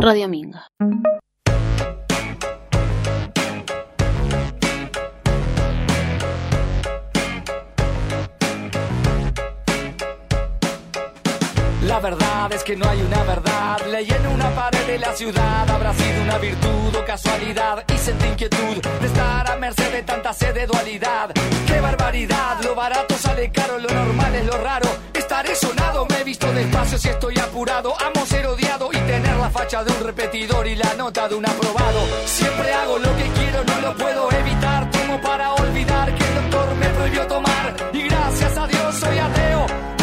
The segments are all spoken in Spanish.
Radio Minga. La verdad es que no hay una verdad. Leí en una pared de la ciudad. Habrá sido una virtud o casualidad. Y sentí inquietud de estar a merced de tanta sed de dualidad. ¡Qué barbaridad! Lo barato sale caro, lo normal es lo raro. Estaré sonado, me he visto despacio si estoy apurado. Amo ser odiado y tener la facha de un repetidor y la nota de un aprobado. Siempre hago lo que quiero, no lo puedo evitar. Tomo para olvidar que el doctor me prohibió tomar. Y gracias a Dios soy ateo.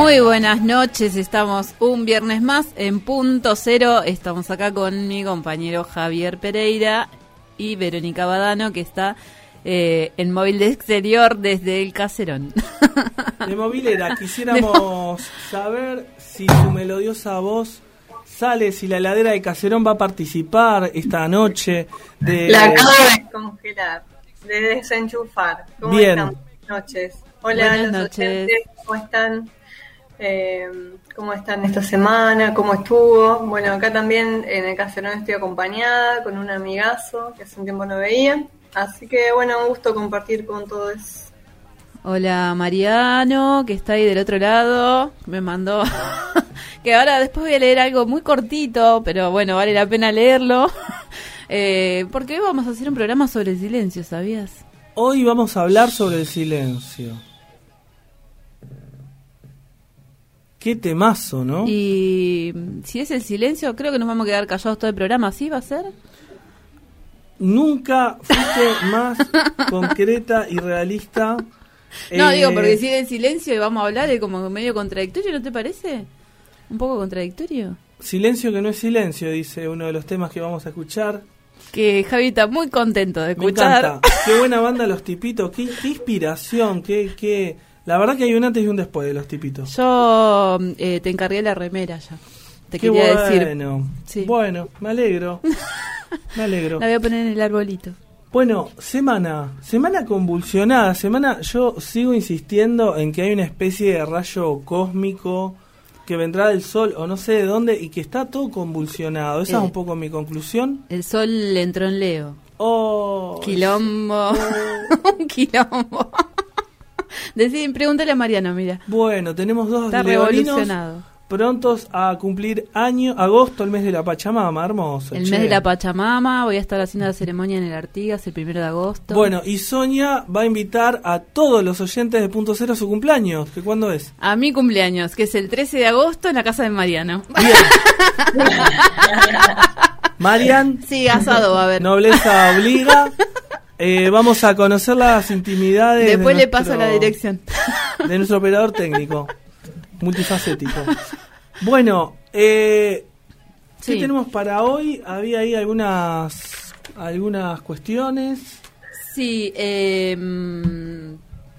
Muy buenas noches, estamos un viernes más en punto cero. Estamos acá con mi compañero Javier Pereira y Verónica Badano, que está eh, en móvil de exterior desde el caserón. De movilera, quisiéramos saber si su melodiosa voz sale, si la heladera de Caserón va a participar esta noche de... La acabo de congelar, de desenchufar. ¿Cómo Bien. están? Buenas noches. Hola, Buenas los noches. oyentes, ¿cómo están? Eh, ¿Cómo están esta semana? ¿Cómo estuvo? Bueno, acá también en el Caserón estoy acompañada con un amigazo que hace un tiempo no veía. Así que, bueno, un gusto compartir con todos. Hola Mariano, que está ahí del otro lado, me mandó que ahora después voy a leer algo muy cortito, pero bueno, vale la pena leerlo, eh, porque hoy vamos a hacer un programa sobre el silencio, ¿sabías? Hoy vamos a hablar sobre el silencio. Qué temazo, ¿no? Y si es el silencio, creo que nos vamos a quedar callados todo el programa, ¿sí va a ser? Nunca fuiste más concreta y realista. No, Eh, digo, porque si es el silencio y vamos a hablar es como medio contradictorio, ¿no te parece? Un poco contradictorio. Silencio que no es silencio, dice uno de los temas que vamos a escuchar. Que Javi está muy contento de Me escuchar. encanta. Qué buena banda los tipitos. Qué, qué inspiración. Qué, qué... La verdad que hay un antes y un después de los tipitos. Yo eh, te encargué la remera ya. Te Qué quería decir. bueno. Sí. Bueno, me alegro. Me alegro. La voy a poner en el arbolito. Bueno, semana, semana convulsionada, semana, yo sigo insistiendo en que hay una especie de rayo cósmico que vendrá del sol o no sé de dónde y que está todo convulsionado. Esa Eh. es un poco mi conclusión. El sol entró en Leo. Oh, Quilombo. Un quilombo. Decí, pregúntale a Mariano, mira. Bueno, tenemos dos Está revolucionado. prontos a cumplir año, agosto, el mes de la Pachamama, hermoso. El che. mes de la Pachamama, voy a estar haciendo la ceremonia en el Artigas el primero de agosto. Bueno, y Sonia va a invitar a todos los oyentes de Punto Cero a su cumpleaños, que cuándo es. A mi cumpleaños, que es el 13 de agosto en la casa de Mariano. Marian, Sí, asado va a haber. Nobleza obliga. Eh, vamos a conocer las intimidades. de Después le nuestro- paso la dirección. De nuestro operador técnico. Multifacético. Bueno, eh, ¿qué Sí. tenemos para hoy? Había ahí algunas, algunas cuestiones. Sí, eh,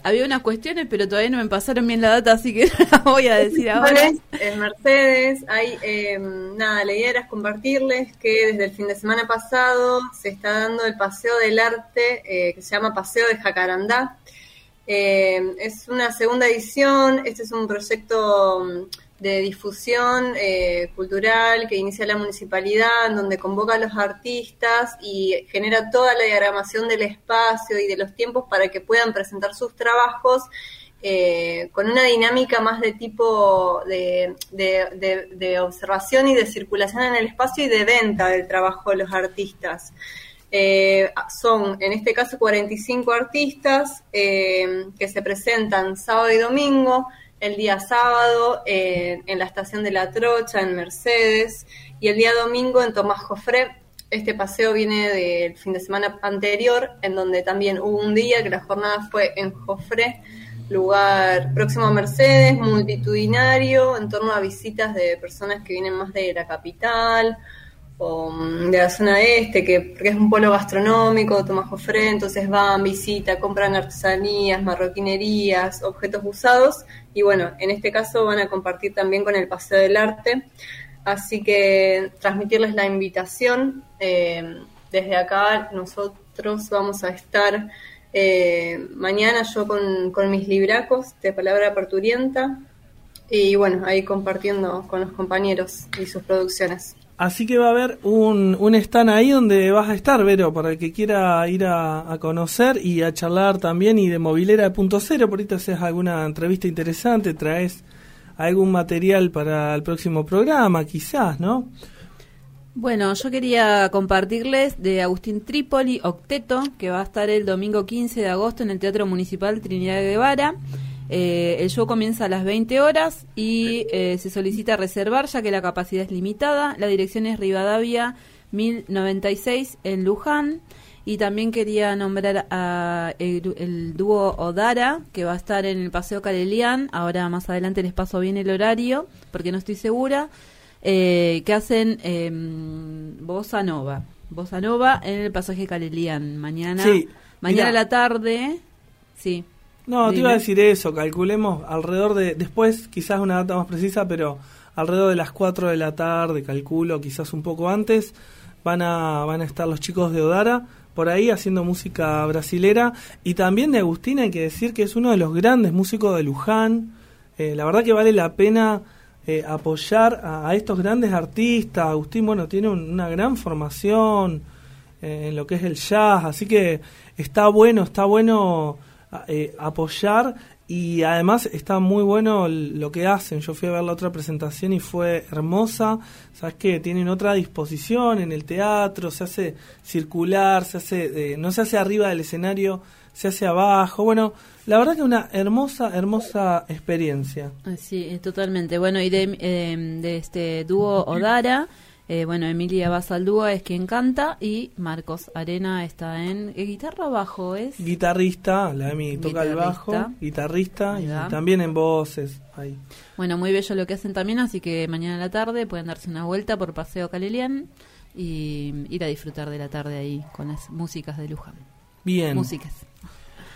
había unas cuestiones, pero todavía no me pasaron bien la data, así que la voy a decir ahora. En Mercedes, hay, eh, nada, la idea era compartirles que desde el fin de semana pasado se está dando el Paseo del Arte, eh, que se llama Paseo de Jacarandá. Eh, es una segunda edición, este es un proyecto de difusión eh, cultural que inicia la municipalidad, en donde convoca a los artistas y genera toda la diagramación del espacio y de los tiempos para que puedan presentar sus trabajos eh, con una dinámica más de tipo de, de- observación y de circulación en el espacio y de venta del trabajo de los artistas. Eh, son, en este caso, 45 artistas que se presentan sábado y domingo, el día sábado en la estación de La Trocha, en Mercedes, y el día domingo en Tomás Jofré. Este paseo viene del fin de semana anterior, en donde también hubo un día que la jornada fue en Jofré, lugar próximo a Mercedes, multitudinario, en torno a visitas de personas que vienen más de la capital mm, de la zona este, que porque es un polo gastronómico, Tomás Jofré, entonces van, visitan, compran artesanías, marroquinerías, objetos usados, y bueno, en este caso van a compartir también con el Paseo del Arte, así que transmitirles la invitación, eh, desde acá nosotros vamos a estar Eh, mañana yo con, con mis libracos de palabra parturienta y bueno, ahí compartiendo con los compañeros y sus producciones. Así que va a haber un, un stand ahí donde vas a estar, Vero, para el que quiera ir a, conocer y a charlar también y de movilera de punto cero, por ahí te haces alguna entrevista interesante, traes algún material para el próximo programa, quizás, ¿no? Bueno, yo quería compartirles de Agustín Trípoli, Octeto, que va a estar el domingo 15 de agosto en el Teatro Municipal Trinidad de Guevara. Eh, el show comienza a las 20 horas y eh, se solicita reservar ya que la capacidad es limitada. La dirección es Rivadavia 1096 en Luján. Y también quería nombrar a el, dúo Odara, que va a estar en el Paseo Carelian. Ahora más adelante les paso bien el horario, porque no estoy segura. Eh, que hacen eh, Bossa Nova. Bossa Nova en el pasaje Carelian. Mañana, mañana a la tarde. Sí. No, te iba a decir eso, calculemos alrededor de, después quizás una data más precisa, pero alrededor de las 4 de la tarde, calculo, quizás un poco antes, van a, van a estar los chicos de Odara por ahí haciendo música brasilera. Y también de Agustín hay que decir que es uno de los grandes músicos de Luján, eh, la verdad que vale la pena eh, apoyar a, estos grandes artistas, Agustín, bueno, tiene una gran formación eh, en lo que es el jazz, así que está bueno, está bueno eh, apoyar y además está muy bueno lo que hacen. Yo fui a ver la otra presentación y fue hermosa. Sabes que tienen otra disposición en el teatro, se hace circular, se hace no se hace arriba del escenario, se hace abajo. Bueno, la verdad que una hermosa, hermosa experiencia. Sí, totalmente. Bueno, y de, eh, de este dúo Odara. Eh, bueno, Emilia Basaldúa es quien canta y Marcos Arena está en eh, guitarra bajo, ¿es? Guitarrista, la Emi toca el bajo, guitarrista y también en voces. Ahí. Bueno, muy bello lo que hacen también, así que mañana a la tarde pueden darse una vuelta por Paseo Calelian y ir a disfrutar de la tarde ahí con las músicas de Luján. Bien. Músicas.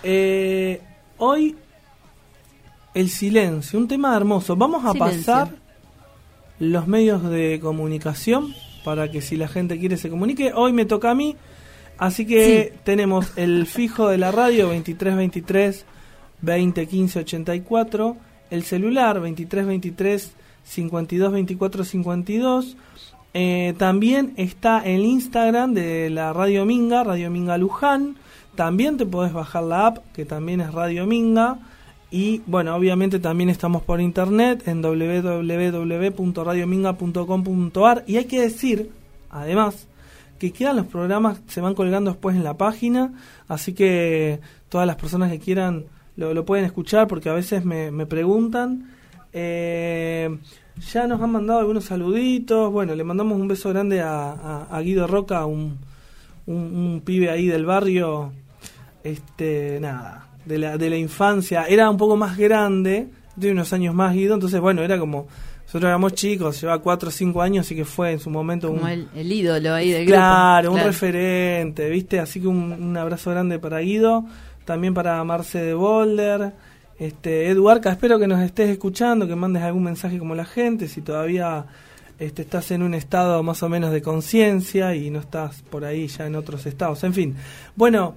Eh, hoy el silencio, un tema hermoso. Vamos a pasar los medios de comunicación para que si la gente quiere se comunique. Hoy me toca a mí, así que tenemos el fijo de la radio 2323 2015 84, el celular 2323 52 24 52. también está el Instagram de la Radio Minga, Radio Minga Luján. También te podés bajar la app, que también es Radio Minga. Y bueno, obviamente también estamos por internet en www.radiominga.com.ar y hay que decir, además, que quedan los programas, se van colgando después en la página, así que todas las personas que quieran lo, pueden escuchar porque a veces me, preguntan. Eh, ya nos han mandado algunos saluditos, bueno, le mandamos un beso grande a, Guido Roca, un, un, un pibe ahí del barrio, este, nada, de la, de la infancia, era un poco más grande, de unos años más Guido, entonces bueno, era como, nosotros éramos chicos, llevaba 4 o 5 años, así que fue en su momento un... el, ídolo ahí del claro, un referente, ¿viste? Así que un, abrazo grande para Guido, también para Marce de Boulder, este, Eduarca, espero que nos estés escuchando, que mandes algún mensaje como la gente, si todavía este, estás en un estado más o menos de conciencia y no estás por ahí ya en otros estados, en fin. Bueno,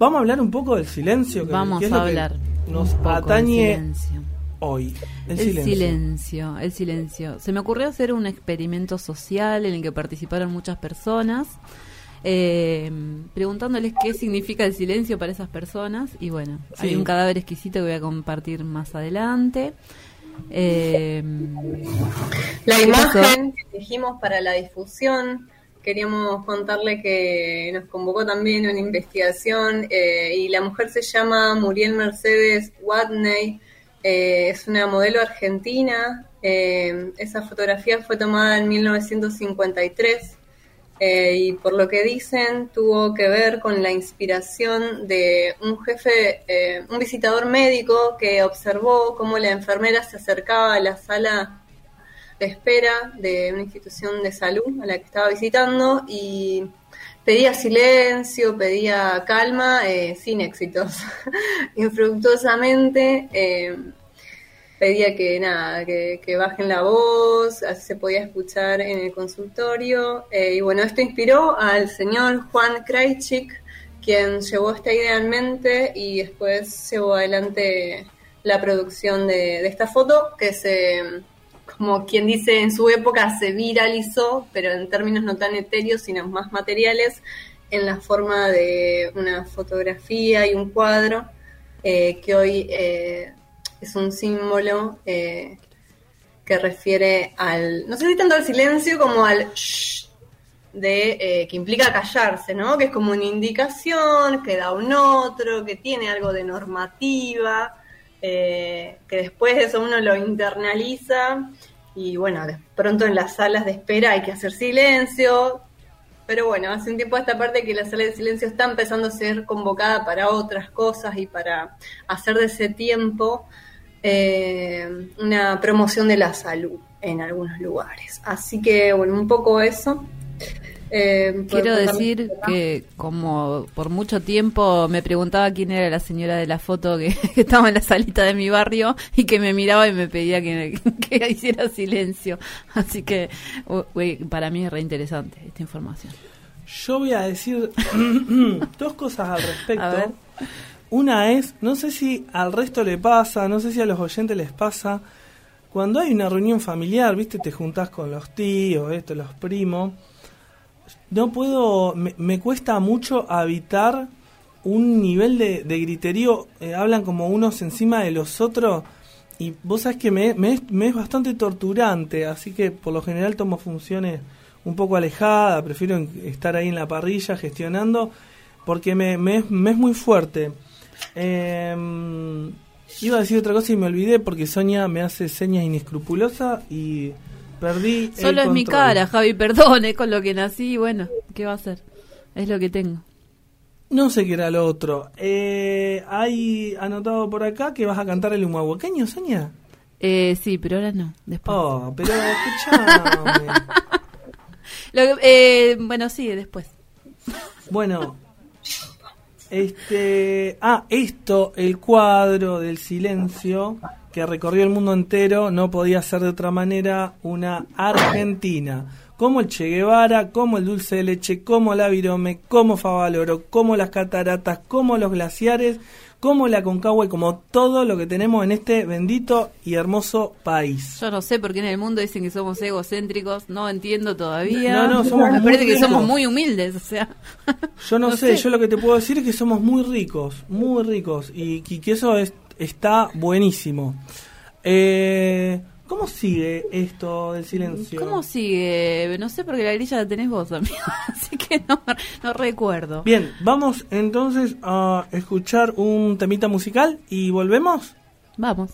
Vamos a hablar un poco del silencio. Que, Vamos a hablar. nos atañe hoy. El, silencio. El silencio. Se me ocurrió hacer un experimento social en el que participaron muchas personas. Eh, preguntándoles qué significa el silencio para esas personas y bueno, hay un cadáver exquisito que voy a compartir más adelante. Eh, la imagen que elegimos para la difusión queríamos contarle que nos convocó también una investigación eh, y la mujer se llama Muriel Mercedes Watney, eh, es una modelo argentina, eh, esa fotografía fue tomada en 1953 y por lo que dicen tuvo que ver con la inspiración de un jefe, un visitador médico que observó cómo la enfermera se acercaba a la sala de espera de una institución de salud a la que estaba visitando y pedía silencio, pedía calma, eh, sin éxitos. Infructuosamente eh, pedía que nada, que, bajen la voz, así se podía escuchar en el consultorio. Eh, y bueno, esto inspiró al señor Juan Krajcik, quien llevó esta idea en mente y después llevó adelante la producción de, de esta foto que se, como quien dice, en su época se viralizó, pero en términos no tan etéreos, sino más materiales, en la forma de una fotografía y un cuadro, eh, que hoy eh, es un símbolo eh, que refiere al, no sé si tanto al silencio como al shh, de eh, que implica callarse, ¿no? Que es como una indicación, que da un otro, que tiene algo de normativa, eh, que después de eso uno lo internaliza y bueno, de pronto en las salas de espera hay que hacer silencio, pero bueno, hace un tiempo esta parte que la sala de silencio está empezando a ser convocada para otras cosas y para hacer de ese tiempo eh, una promoción de la salud en algunos lugares. Así que bueno, un poco eso. Eh, Quiero decir que como por mucho tiempo me preguntaba quién era la señora de la foto que, que estaba en la salita de mi barrio y que me miraba y me pedía que, que hiciera silencio. Así que uy, para mí es re interesante esta información. Yo voy a decir dos cosas al respecto. A ver. Una es, no sé si al resto le pasa, no sé si a los oyentes les pasa, cuando hay una reunión familiar, viste, te juntás con los tíos, esto, los primos, no puedo, me, me cuesta mucho habitar un nivel de, de griterío, eh, hablan como unos encima de los otros, y vos sabés que me, me es, me es bastante torturante, así que por lo general tomo funciones un poco alejadas, prefiero estar ahí en la parrilla gestionando, porque me, me, es, es muy fuerte. Eh, iba a decir otra cosa y me olvidé porque Sonia me hace señas inescrupulosas y perdí. el Solo es mi cara, Javi, perdón, es con lo que nací bueno, ¿qué va a hacer? Es lo que tengo. No sé qué era lo otro. Eh, hay anotado por acá que vas a cantar el humahuaqueño, Sonia. Eh, sí, pero ahora no, después. Oh, pero escuchame. Lo que- eh, bueno, sí, después. Bueno, este, ah, esto, el cuadro del silencio que recorrió el mundo entero, no podía ser de otra manera una Argentina. Como el Che Guevara, como el dulce de leche, como la virome, como Favaloro, como las cataratas, como los glaciares, como la Concagua y como todo lo que tenemos en este bendito y hermoso país. Yo no sé por qué en el mundo dicen que somos egocéntricos, no entiendo todavía. No, no, somos Me muy parece que ricos. somos muy humildes, o sea. Yo no, No sé, sé. yo lo que te puedo decir es que somos muy ricos, muy ricos, y, y que eso es, está buenísimo. Eh, ¿Cómo sigue esto del silencio? ¿Cómo sigue? No sé porque la grilla la tenés vos, amigo. Así que no, no recuerdo. Bien, vamos entonces a escuchar un temita musical y volvemos. Vamos.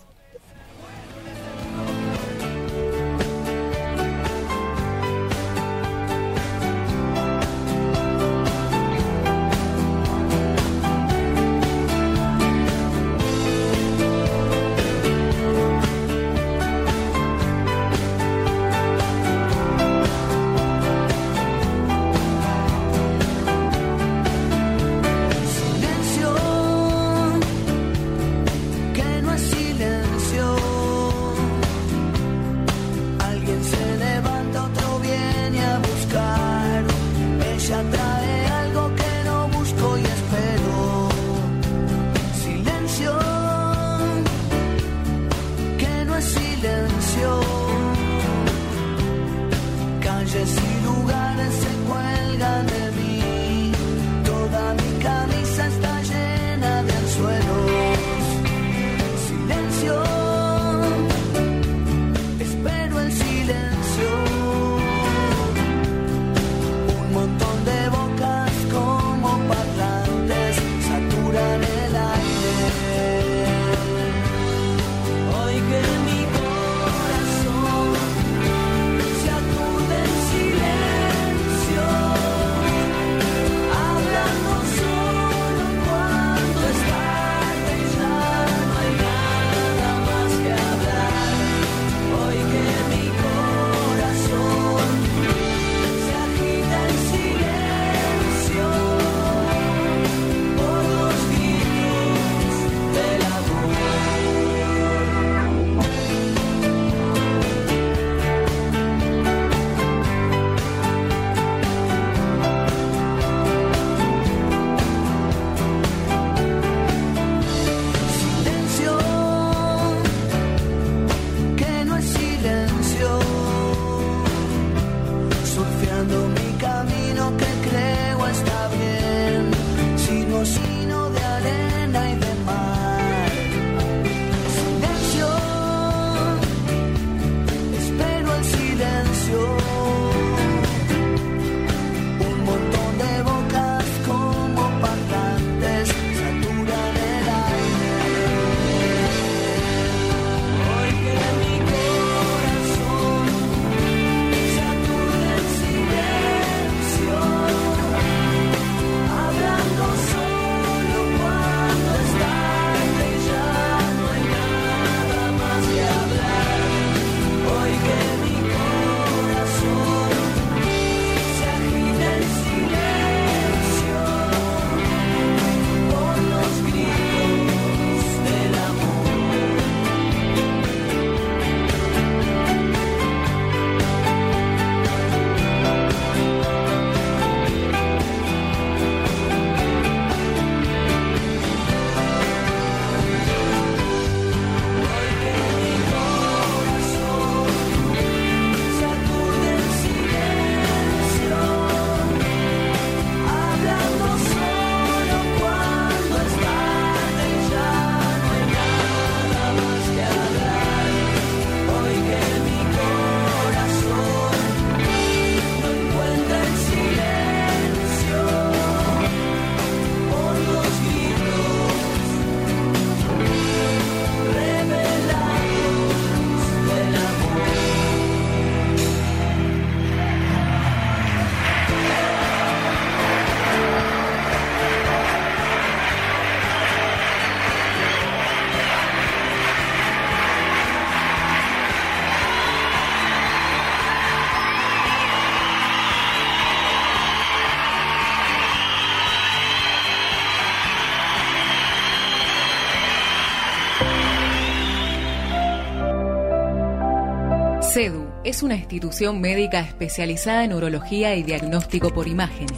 Es una institución médica especializada en urología y diagnóstico por imágenes.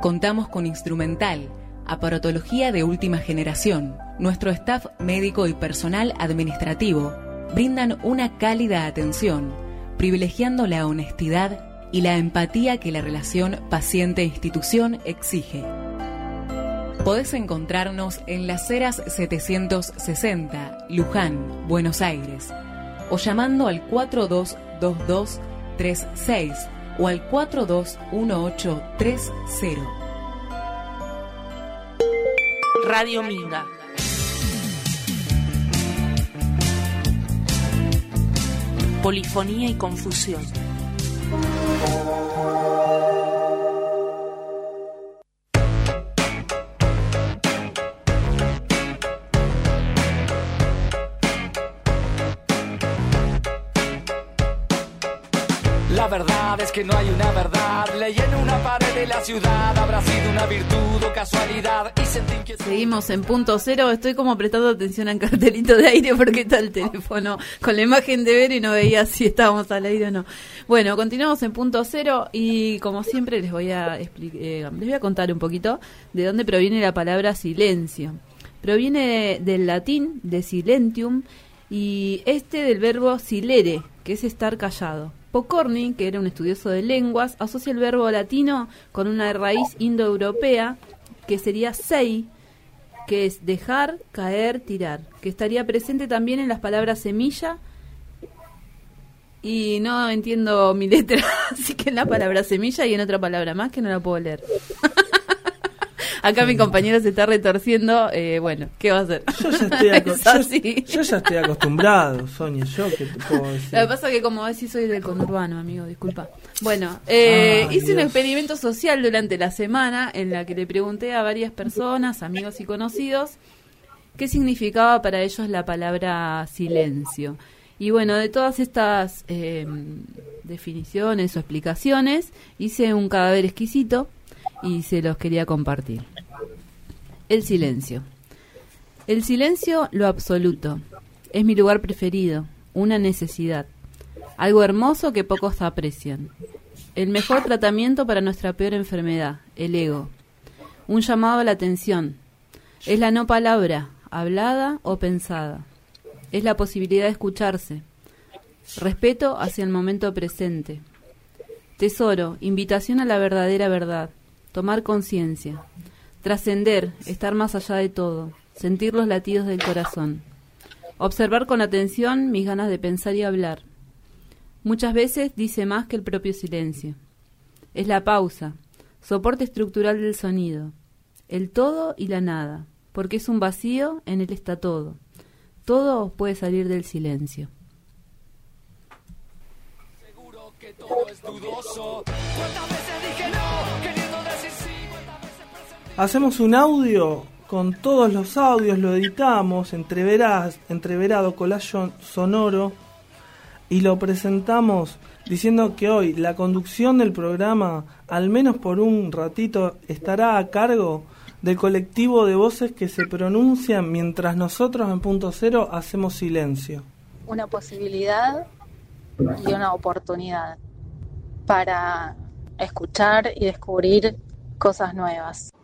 Contamos con instrumental, aparatología de última generación. Nuestro staff médico y personal administrativo brindan una cálida atención, privilegiando la honestidad y la empatía que la relación paciente-institución exige. Podés encontrarnos en Las Heras 760, Luján, Buenos Aires, o llamando al 422236 o al 421830. Radio Minga. Polifonía y confusión. Es que no hay una verdad. Leí una pared de la ciudad. Habrá sido una virtud o casualidad. Seguimos en punto cero. Estoy como prestando atención al cartelito de aire porque está el teléfono con la imagen de ver y no veía si estábamos al aire o no. Bueno, continuamos en punto cero y como siempre les voy a eh, les voy a contar un poquito de dónde proviene la palabra silencio. Proviene del latín de silentium y este del verbo silere, que es estar callado. Pocorni, que era un estudioso de lenguas, asocia el verbo latino con una raíz indoeuropea que sería sei, que es dejar, caer, tirar, que estaría presente también en las palabras semilla y no entiendo mi letra, así que en la palabra semilla y en otra palabra más que no la puedo leer. Acá mi compañero se está retorciendo, eh, bueno, ¿qué va a hacer? Yo ya estoy, aco- Es yo- así. yo ya estoy acostumbrado, Sonia. Yo qué te puedo decir. Lo que pasa es que como decís soy del conurbano, amigo, disculpa. Bueno, eh, hice un experimento social durante la semana en la que le pregunté a varias personas, amigos y conocidos, qué significaba para ellos la palabra silencio. Y bueno, de todas estas eh, definiciones o explicaciones, hice un cadáver exquisito y se los quería compartir. El silencio. El silencio, lo absoluto. Es mi lugar preferido, una necesidad. Algo hermoso que pocos aprecian. El mejor tratamiento para nuestra peor enfermedad, el ego. Un llamado a la atención. Es la no palabra, hablada o pensada. Es la posibilidad de escucharse. Respeto hacia el momento presente. Tesoro, invitación a la verdadera verdad. Tomar conciencia, trascender, estar más allá de todo, sentir los latidos del corazón, observar con atención mis ganas de pensar y hablar. Muchas veces dice más que el propio silencio. Es la pausa, soporte estructural del sonido, el todo y la nada, porque es un vacío, en él está todo. Todo puede salir del silencio. Seguro que todo es dudoso. ¿Cuántas veces dije no? Hacemos un audio con todos los audios, lo editamos, entreverado, collage sonoro, y lo presentamos diciendo que hoy la conducción del programa, al menos por un ratito, estará a cargo del colectivo de voces que se pronuncian mientras nosotros en punto cero hacemos silencio. una posibilidad y una oportunidad para escuchar y descubrir cosas nuevas.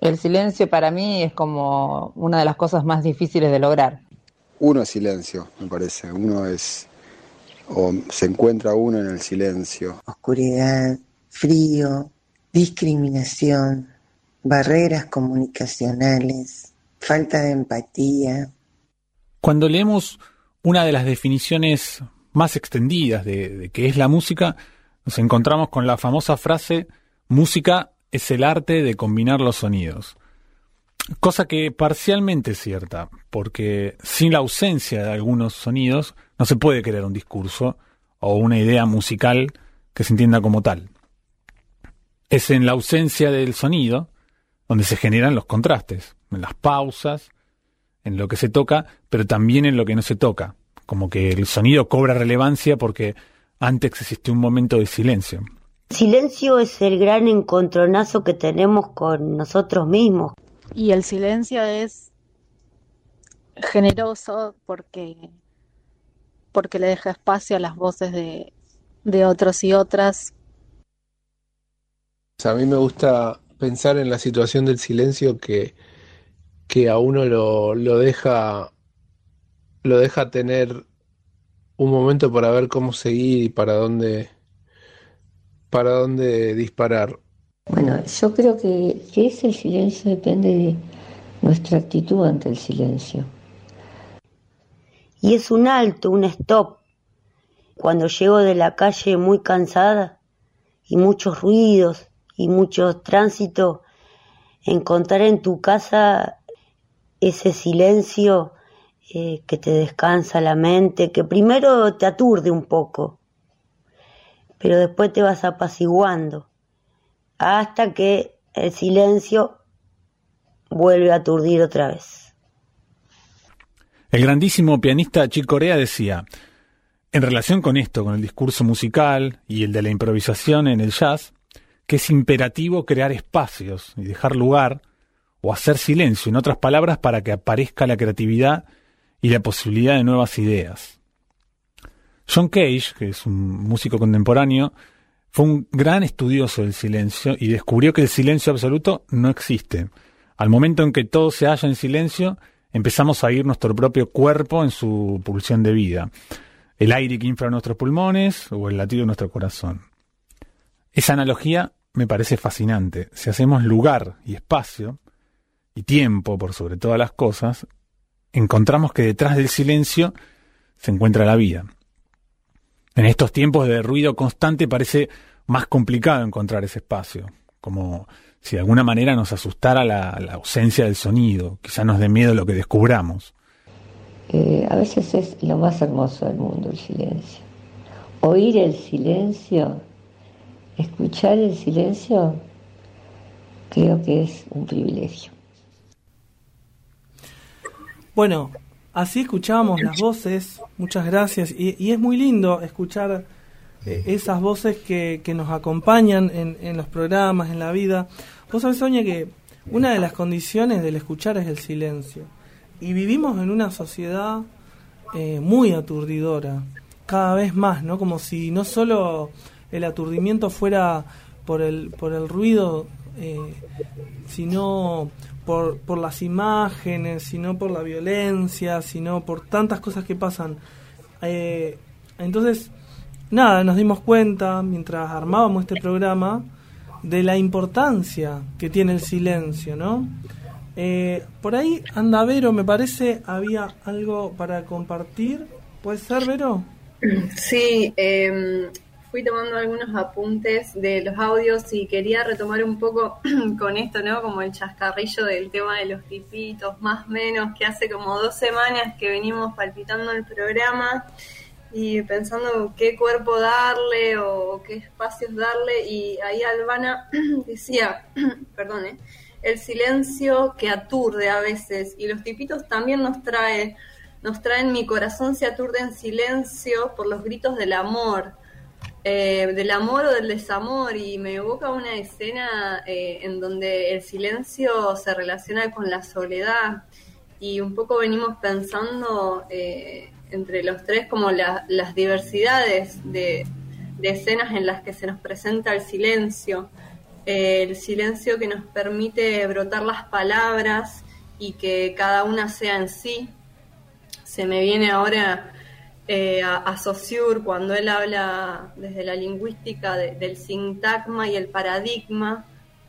El silencio para mí es como una de las cosas más difíciles de lograr. Uno es silencio, me parece. Uno es. o se encuentra uno en el silencio. oscuridad, frío, discriminación, barreras comunicacionales, falta de empatía. Cuando leemos una de las definiciones más extendidas de, de qué es la música, nos encontramos con la famosa frase música es el arte de combinar los sonidos. Cosa que parcialmente es cierta, porque sin la ausencia de algunos sonidos no se puede crear un discurso o una idea musical que se entienda como tal. Es en la ausencia del sonido donde se generan los contrastes, en las pausas, en lo que se toca, pero también en lo que no se toca. Como que el sonido cobra relevancia porque antes existió un momento de silencio. Silencio es el gran encontronazo que tenemos con nosotros mismos. Y el silencio es generoso porque, porque le deja espacio a las voces de, de otros y otras. A mí me gusta pensar en la situación del silencio que, que a uno lo, lo deja lo deja tener un momento para ver cómo seguir y para dónde para dónde disparar. Bueno, yo creo que, que es el silencio depende de nuestra actitud ante el silencio. Y es un alto, un stop. Cuando llego de la calle muy cansada y muchos ruidos y mucho tránsito, encontrar en tu casa ese silencio eh, que te descansa la mente, que primero te aturde un poco, pero después te vas apaciguando, hasta que el silencio vuelve a aturdir otra vez. El grandísimo pianista Chick Corea decía, en relación con esto, con el discurso musical y el de la improvisación en el jazz, que es imperativo crear espacios y dejar lugar o hacer silencio, en otras palabras, para que aparezca la creatividad y la posibilidad de nuevas ideas. John Cage, que es un músico contemporáneo, fue un gran estudioso del silencio y descubrió que el silencio absoluto no existe. Al momento en que todo se halla en silencio, empezamos a oír nuestro propio cuerpo en su pulsión de vida, el aire que infla nuestros pulmones o el latido de nuestro corazón. Esa analogía me parece fascinante. Si hacemos lugar y espacio, y tiempo por sobre todas las cosas, encontramos que detrás del silencio se encuentra la vida. En estos tiempos de ruido constante parece más complicado encontrar ese espacio, como si de alguna manera nos asustara la, la ausencia del sonido, quizá nos dé miedo lo que descubramos. Eh, a veces es lo más hermoso del mundo el silencio. Oír el silencio, escuchar el silencio, creo que es un privilegio. Bueno, así escuchábamos las voces, muchas gracias, y, y es muy lindo escuchar eh, esas voces que, que nos acompañan en, en los programas, en la vida. Vos sabés, Sonia, que una de las condiciones del escuchar es el silencio. Y vivimos en una sociedad eh, muy aturdidora, cada vez más, ¿no? Como si no solo el aturdimiento fuera por el, por el ruido, eh, sino por, por las imágenes, sino por la violencia, sino por tantas cosas que pasan. Eh, entonces, nada, nos dimos cuenta mientras armábamos este programa de la importancia que tiene el silencio, ¿no? Eh, por ahí anda Vero, me parece, había algo para compartir. ¿Puede ser, Vero? Sí, eh, fui tomando algunos apuntes de los audios y quería retomar un poco con esto, ¿no? Como el chascarrillo del tema de los tipitos, más menos, que hace como dos semanas que venimos palpitando el programa y pensando qué cuerpo darle o qué espacios darle y ahí Albana decía, perdón, ¿eh? el silencio que aturde a veces y los tipitos también nos trae nos traen mi corazón se aturde en silencio por los gritos del amor eh, del amor o del desamor y me evoca una escena eh, en donde el silencio se relaciona con la soledad y un poco venimos pensando eh, entre los tres como la- las diversidades de, de escenas en las que se nos presenta el silencio eh, el silencio que nos permite brotar las palabras y que cada una sea en sí. Se me viene ahora eh, a, cuando él habla desde la lingüística de- del sintagma y el paradigma,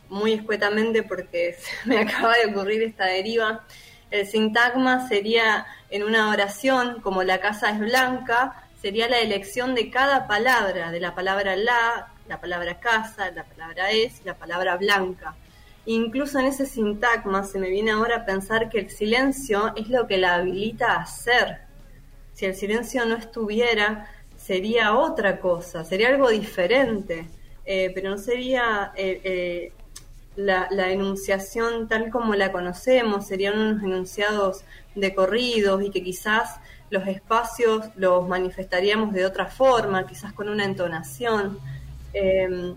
muy escuetamente porque se me acaba de ocurrir esta deriva. El sintagma sería en una oración, como la casa es blanca, sería la elección de cada palabra, de la palabra la, la palabra casa, la palabra es la palabra blanca. Incluso en ese sintagma se me viene ahora a pensar que el silencio es lo que la habilita a ser. Si el silencio no estuviera, sería otra cosa, sería algo diferente, eh, pero no sería eh, eh, la, la enunciación tal como la conocemos, serían unos enunciados de corridos y que quizás los espacios los manifestaríamos de otra forma, quizás con una entonación. Eh,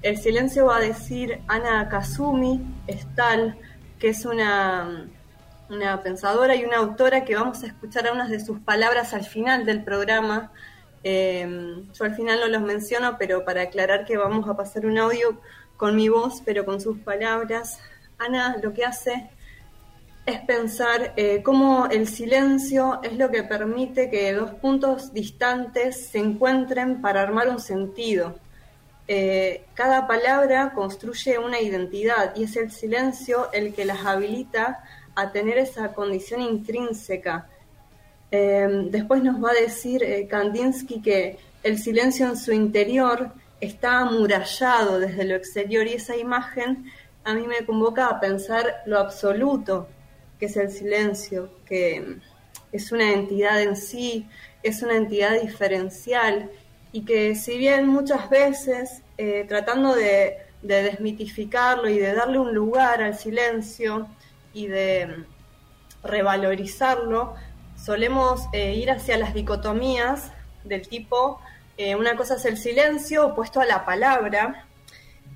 el silencio va a decir Ana Kazumi, es tal, que es una, una pensadora y una autora que vamos a escuchar algunas de sus palabras al final del programa. Eh, yo al final no los menciono, pero para aclarar que vamos a pasar un audio con mi voz, pero con sus palabras. Ana lo que hace es pensar eh, cómo el silencio es lo que permite que dos puntos distantes se encuentren para armar un sentido. Eh, cada palabra construye una identidad y es el silencio el que las habilita a tener esa condición intrínseca. Eh, después nos va a decir eh, Kandinsky que el silencio en su interior está amurallado desde lo exterior y esa imagen a mí me convoca a pensar lo absoluto que es el silencio, que es una entidad en sí, es una entidad diferencial y que si bien muchas veces eh, tratando de desmitificarlo y de darle un lugar al silencio y de revalorizarlo, solemos eh, ir hacia las dicotomías del tipo, eh, una cosa es el silencio opuesto a la palabra,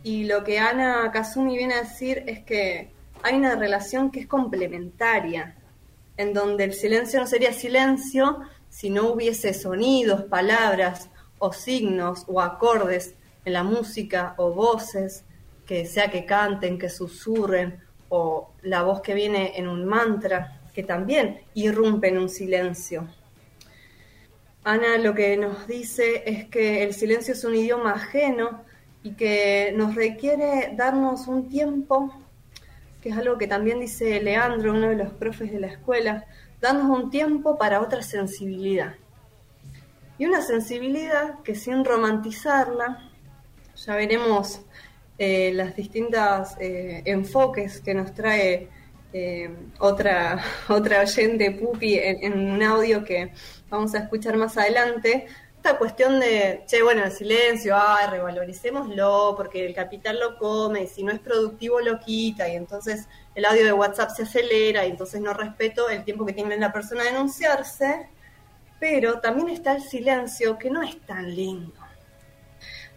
y lo que Ana Kazumi viene a decir es que hay una relación que es complementaria, en donde el silencio no sería silencio si no hubiese sonidos, palabras o signos o acordes en la música o voces, que sea que canten, que susurren, o la voz que viene en un mantra, que también irrumpe en un silencio. Ana lo que nos dice es que el silencio es un idioma ajeno y que nos requiere darnos un tiempo, que es algo que también dice Leandro, uno de los profes de la escuela, darnos un tiempo para otra sensibilidad. Y una sensibilidad que sin romantizarla, ya veremos eh, las distintas eh, enfoques que nos trae eh, otra, otra oyente, Pupi, en, en un audio que vamos a escuchar más adelante, esta cuestión de, che, bueno, el silencio, ay, revaloricémoslo, porque el capital lo come, y si no es productivo lo quita, y entonces el audio de WhatsApp se acelera, y entonces no respeto el tiempo que tiene la persona de enunciarse, pero también está el silencio que no es tan lindo.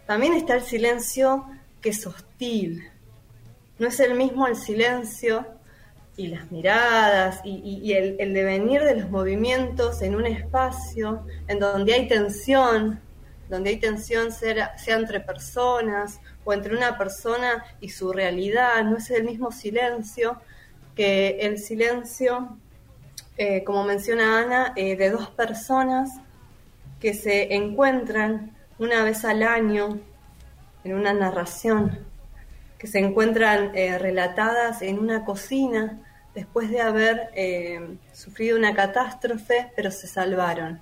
También está el silencio que es hostil. No es el mismo el silencio y las miradas y, el devenir de los movimientos en un espacio en donde hay tensión, donde hay tensión sea, sea entre personas o entre una persona y su realidad, no es el mismo silencio que el silencio, eh, como menciona Ana, eh, de dos personas que se encuentran una vez al año en una narración que se encuentran eh, relatadas en una cocina después de haber eh, sufrido una catástrofe, pero se salvaron.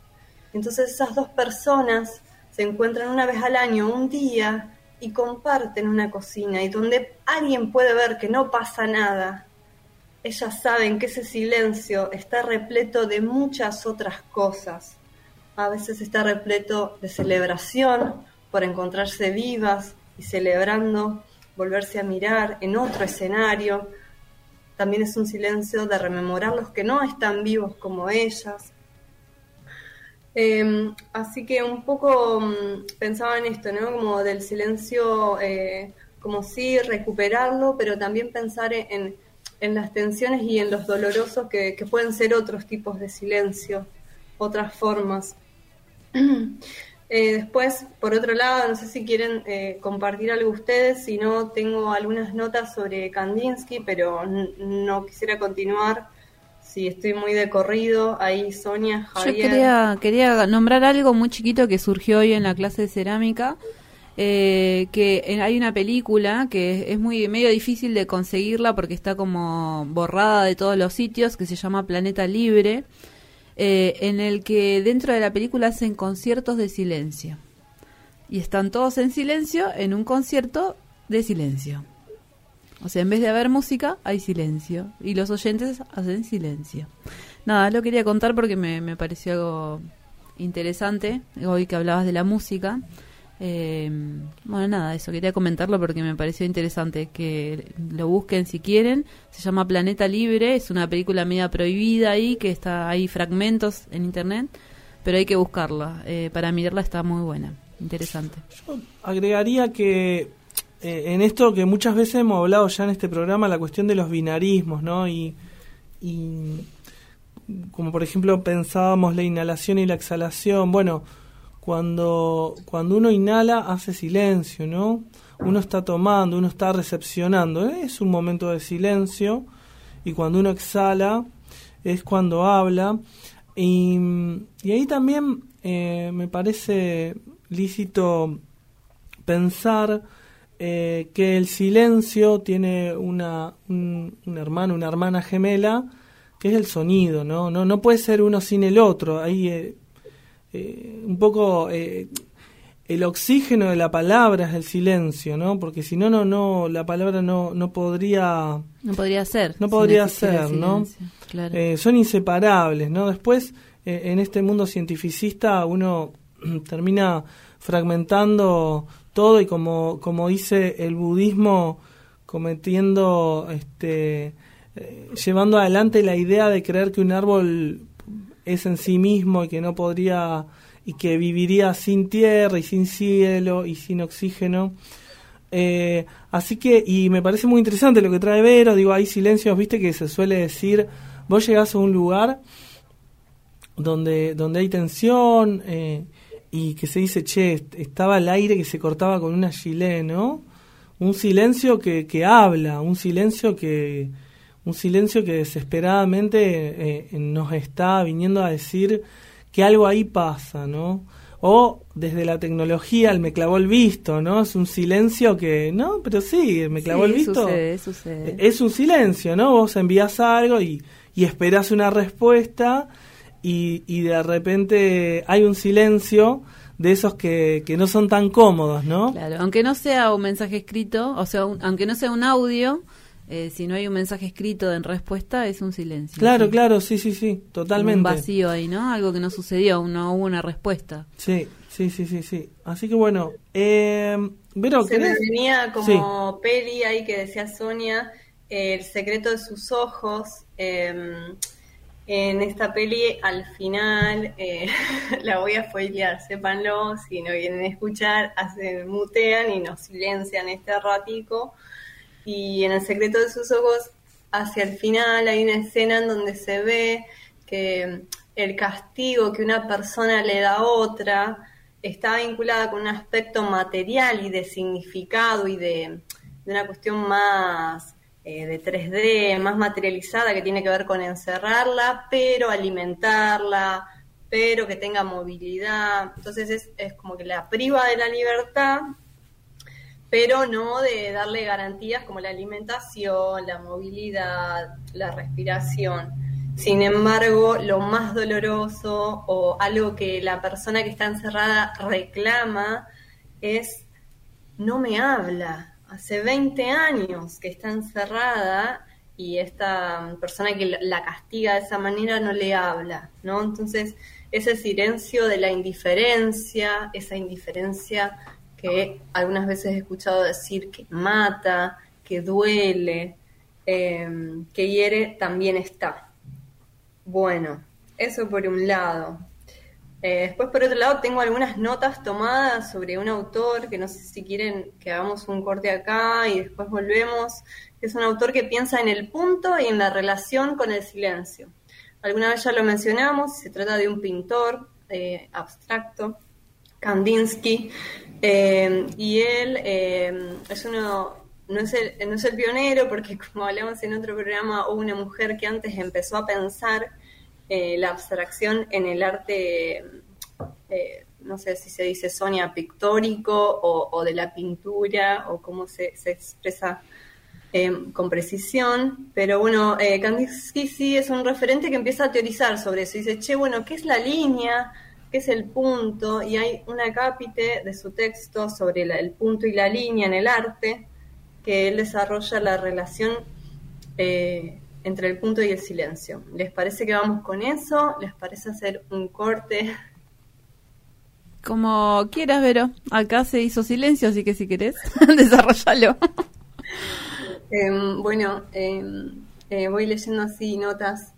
Entonces esas dos personas se encuentran una vez al año, un día, y comparten una cocina, y donde alguien puede ver que no pasa nada, ellas saben que ese silencio está repleto de muchas otras cosas. A veces está repleto de celebración por encontrarse vivas y celebrando volverse a mirar en otro escenario. También es un silencio de rememorar los que no están vivos como ellas. Eh, así que un poco mm, pensaba en esto, ¿no? Como del silencio, eh, como sí recuperarlo, pero también pensar en, en las tensiones y en los dolorosos que pueden ser otros tipos de silencio, otras formas. Eh, después, por otro lado, no sé si quieren eh, compartir algo ustedes, si no, tengo algunas notas sobre Kandinsky, pero no quisiera continuar. Si estoy muy de corrido, ahí Sonia, Yo Javier. quería, quería nombrar algo muy chiquito que surgió hoy en la clase de cerámica, eh, que en- hay una película que es muy medio difícil de conseguirla porque está como borrada de todos los sitios, que se llama Planeta Libre, eh, en el que dentro de la película hacen conciertos de silencio. Y están todos en silencio en un concierto de silencio. O sea, en vez de haber música, hay silencio. Y los oyentes hacen silencio. Nada, lo quería contar porque me, me pareció algo interesante. Hoy que hablabas de la música. Eh, bueno, nada, eso quería comentarlo porque me pareció interesante. Que lo busquen si quieren. Se llama Planeta Libre. Es una película media prohibida ahí, que está hay fragmentos en internet. Pero hay que buscarla. Eh, para mirarla está muy buena. Interesante. agregaría que eh, en esto que muchas veces hemos hablado ya en este programa, la cuestión de los binarismos, ¿no? Y, y como por ejemplo pensábamos la inhalación y la exhalación, bueno, cuando, cuando uno inhala hace silencio, ¿no? Uno está tomando, uno está recepcionando, ¿eh? es un momento de silencio, y cuando uno exhala es cuando habla, y, y ahí también eh, me parece lícito pensar eh, que el silencio tiene una, un, un hermano, una hermana gemela, que es el sonido, ¿no? No, no puede ser uno sin el otro. Ahí eh, un poco eh, el oxígeno de la palabra es el silencio, ¿no? Porque si no, no, no, la palabra no, no podría No podría ser. no podría ser, ¿no? Claro. Eh, son inseparables, ¿no? Después, en este mundo cientificista, uno termina fragmentando todo y como, como dice el budismo, cometiendo, este, llevando adelante la idea de creer que un árbol es en sí mismo y que no podría y que viviría sin tierra y sin cielo y sin oxígeno. Eh, así que, y me parece muy interesante lo que trae Vero, digo, hay silencios, viste, que se suele decir, vos llegás a un lugar donde, donde hay tensión eh, y que se dice, che, estaba el aire que se cortaba con una gilet, ¿no? Un silencio que, que habla, un silencio que, un silencio que desesperadamente eh, nos está viniendo a decir que algo ahí pasa, ¿no? O desde la tecnología, el me clavó el visto, ¿no? Es un silencio que, no, pero sí, me clavó Sí, el visto. sucede, sucede. Es un silencio, ¿no? Vos envías algo y, y esperás una respuesta y, y de repente hay un silencio de esos que, que no son tan cómodos, ¿no? Claro, aunque no sea un mensaje escrito, o sea, un- aunque no sea un audio, eh, si no hay un mensaje escrito en respuesta, es un silencio. Claro, Sí. claro, sí, sí, sí, totalmente. Un vacío ahí, ¿no? Algo que no sucedió, no hubo una respuesta. Sí, sí, sí, sí, sí. Así que bueno, eh, Vero, Se me venía como peli ahí que decía Sonia, eh, El secreto de sus ojos. eh, en esta peli, al final, eh, la voy a spoilear, sépanlo, si no quieren escuchar, hacen, mutean y nos silencian este ratico. Y en El secreto de sus ojos, hacia el final, hay una escena en donde se ve que el castigo que una persona le da a otra está vinculada con un aspecto material y de significado y de, de una cuestión más eh, de 3D, más materializada, que tiene que ver con encerrarla, pero alimentarla, pero que tenga movilidad. Entonces es, es como que la priva de la libertad, pero no de darle garantías como la alimentación, la movilidad, la respiración. Sin embargo, lo más doloroso o algo que la persona que está encerrada reclama es no me habla. Hace 20 años que está encerrada y esta persona que la castiga de esa manera no le habla, ¿no? Entonces, ese silencio de la indiferencia, esa indiferencia que algunas veces he escuchado decir que mata, que duele, eh, que hiere, también está. Bueno, eso por un lado. Eh, después, por otro lado, tengo algunas notas tomadas sobre un autor, que no sé si quieren que hagamos un corte acá y después volvemos, es un autor que piensa en el punto y en la relación con el silencio. Alguna vez ya lo mencionamos, se trata de un pintor eh, abstracto, Kandinsky, eh, y él eh, es uno, no es, el, no es el pionero, porque como hablamos en otro programa, hubo una mujer que antes empezó a pensar eh, la abstracción en el arte, eh, no sé si se dice Sonia pictórico o, de la pintura o cómo se, se expresa eh, con precisión, pero bueno, eh, Kandinsky sí es un referente que empieza a teorizar sobre eso. Dice, che, bueno, ¿qué es la línea? ¿Qué es el punto? Y hay una cápite de su texto sobre la- el punto y la línea en el arte, que él desarrolla la relación eh, entre el punto y el silencio. ¿Les parece que vamos con eso? ¿Les parece hacer un corte? Como quieras, Vero. Acá se hizo silencio, así que si querés, desarrollalo. Em, bueno, em, eh, voy leyendo así notas.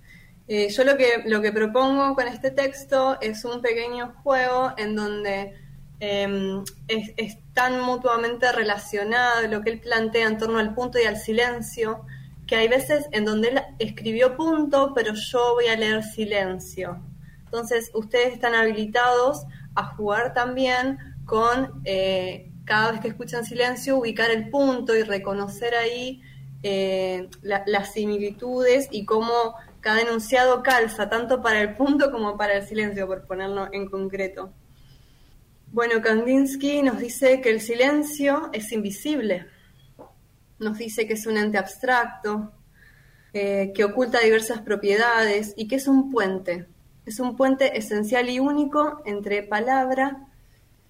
Eh, yo lo que, lo que propongo con este texto es un pequeño juego en donde em, es, están mutuamente relacionados lo que él plantea en torno al punto y al silencio, que hay veces en donde él escribió punto, pero yo voy a leer silencio. Entonces, ustedes están habilitados a jugar también con eh, cada vez que escuchan silencio, ubicar el punto y reconocer ahí eh, la- las similitudes y cómo cada enunciado calza, tanto para el punto como para el silencio, por ponerlo en concreto. Bueno, Kandinsky nos dice que el silencio es invisible, nos dice que es un ente abstracto, eh, que oculta diversas propiedades y que es un puente. Es un puente esencial y único entre palabra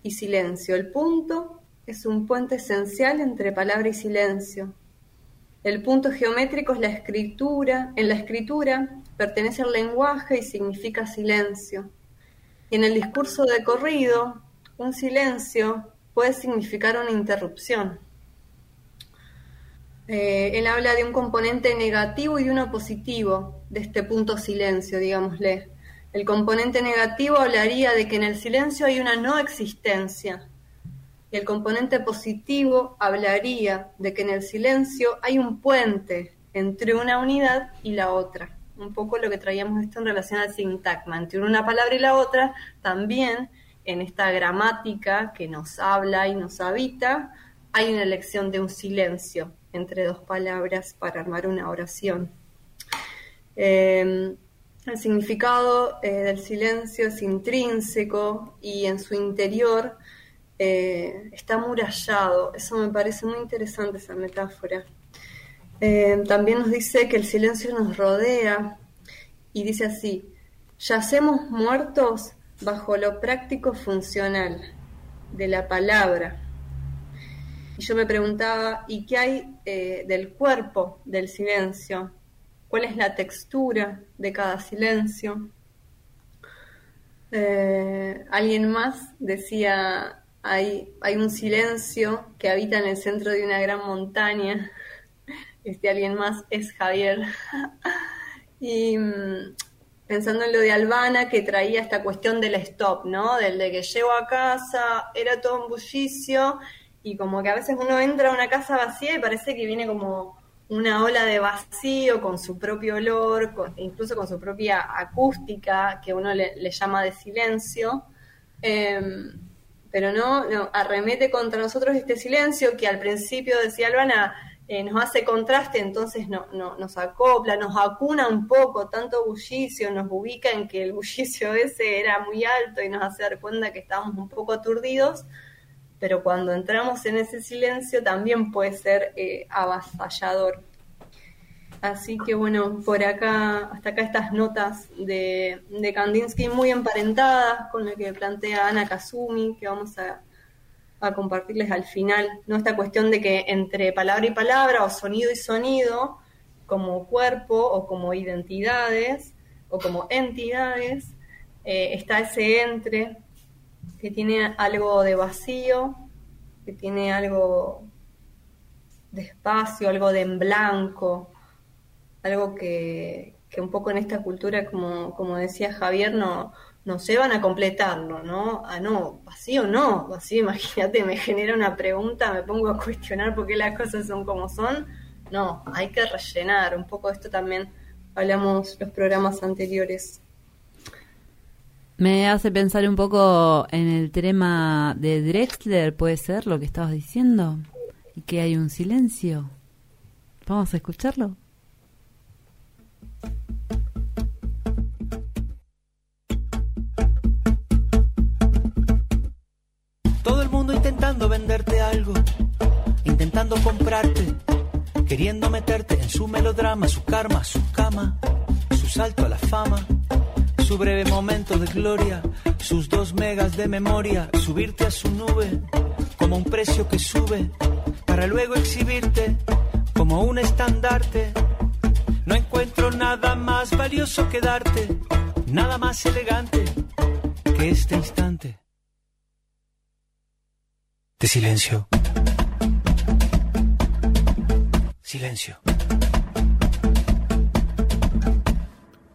y silencio. El punto es un puente esencial entre palabra y silencio. El punto geométrico es la escritura. En la escritura pertenece al lenguaje y significa silencio. Y en el discurso de corrido, un silencio puede significar una interrupción. Eh, él habla de un componente negativo y de uno positivo de este punto silencio, digámosle. El componente negativo hablaría de que en el silencio hay una no existencia. El componente positivo hablaría de que en el silencio hay un puente entre una unidad y la otra. Un poco lo que traíamos esto en relación al sintagma. Entre una palabra y la otra, también en esta gramática que nos habla y nos habita, hay una elección de un silencio entre dos palabras para armar una oración. Eh, el significado eh, del silencio es intrínseco y en su interior eh, está amurallado. Eso me parece muy interesante, esa metáfora. Eh, también nos dice que el silencio nos rodea y dice así, yacemos muertos bajo lo práctico funcional de la palabra. Y yo me preguntaba, ¿y qué hay eh, del cuerpo del silencio? ¿Cuál es la textura de cada silencio? Alguien más decía, hay, un silencio que habita en el centro de una gran montaña. Este alguien más es Javier. y mm, pensando en lo de Albana, que traía esta cuestión del stop, ¿no? Del de que llego a casa, era todo un bullicio, y como que a veces uno entra a una casa vacía y parece que viene como una ola de vacío con su propio olor, incluso con su propia acústica, que uno le, le llama de silencio. Em, pero no, no, arremete contra nosotros este silencio que al principio decía Albana, eh, nos hace contraste, entonces no, no, nos acopla, nos acuna un poco, tanto bullicio, nos ubica en que el bullicio ese era muy alto y nos hace dar cuenta que estábamos un poco aturdidos, pero cuando entramos en ese silencio también puede ser eh, avasallador. Así que bueno, por acá, hasta acá estas notas de, de Kandinsky muy emparentadas con lo que plantea Ana Kazumi, que vamos a, compartirles al final, ¿no? Esta cuestión de que entre palabra y palabra, o sonido y sonido, como cuerpo o como identidades, o como entidades, eh, está ese entre que tiene algo de vacío, que tiene algo de espacio, algo de en blanco, algo que, que un poco en esta cultura, como, como decía Javier, no, nos llevan a completarlo, ¿no? Ah, no, vacío no, vacío, imagínate, me genera una pregunta, me pongo a cuestionar por qué las cosas son como son. No, hay que rellenar, un poco de esto también hablamos los programas anteriores. Me hace pensar un poco en el tema de Drexler, puede ser lo que estabas diciendo, y que hay un silencio. Vamos a escucharlo. Todo el mundo intentando venderte algo, intentando comprarte, queriendo meterte en su melodrama, su karma, su cama, su salto a la fama, su breve momento de gloria, sus dos megas de memoria, subirte a su nube como un precio que sube, para luego exhibirte como un estandarte. No encuentro nada más valioso que darte, nada más elegante que este instante de silencio. Silencio.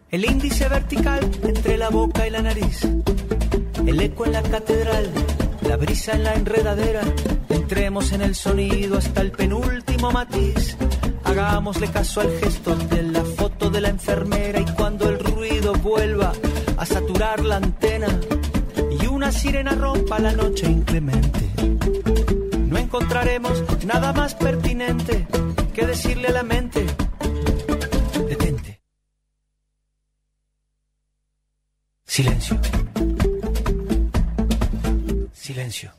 El índice vertical entre la boca y la nariz. El eco en la catedral. La brisa en la enredadera. Entremos en el sonido hasta el penúltimo matiz. Hagámosle caso al gesto de la foto de la enfermera y cuando el ruido vuelva a saturar la antena y una sirena rompa la noche inclemente no encontraremos nada más pertinente que decirle a la mente, detente. Silencio. Silencio.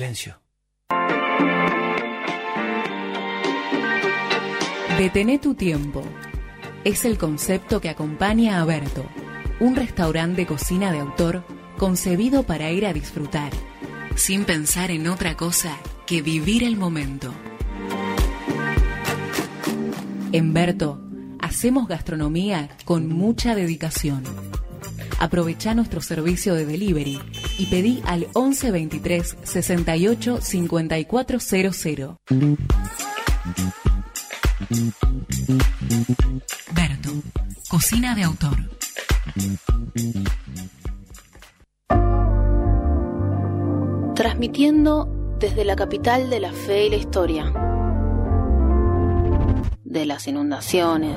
Silencio. Detené tu tiempo. Es el concepto que acompaña a Berto, un restaurante de cocina de autor concebido para ir a disfrutar, sin pensar en otra cosa que vivir el momento. En Berto hacemos gastronomía con mucha dedicación. Aprovecha nuestro servicio de delivery y pedí al 11 23 68 5400. Berto, cocina de autor. Transmitiendo desde la capital de la fe y la historia. De las inundaciones,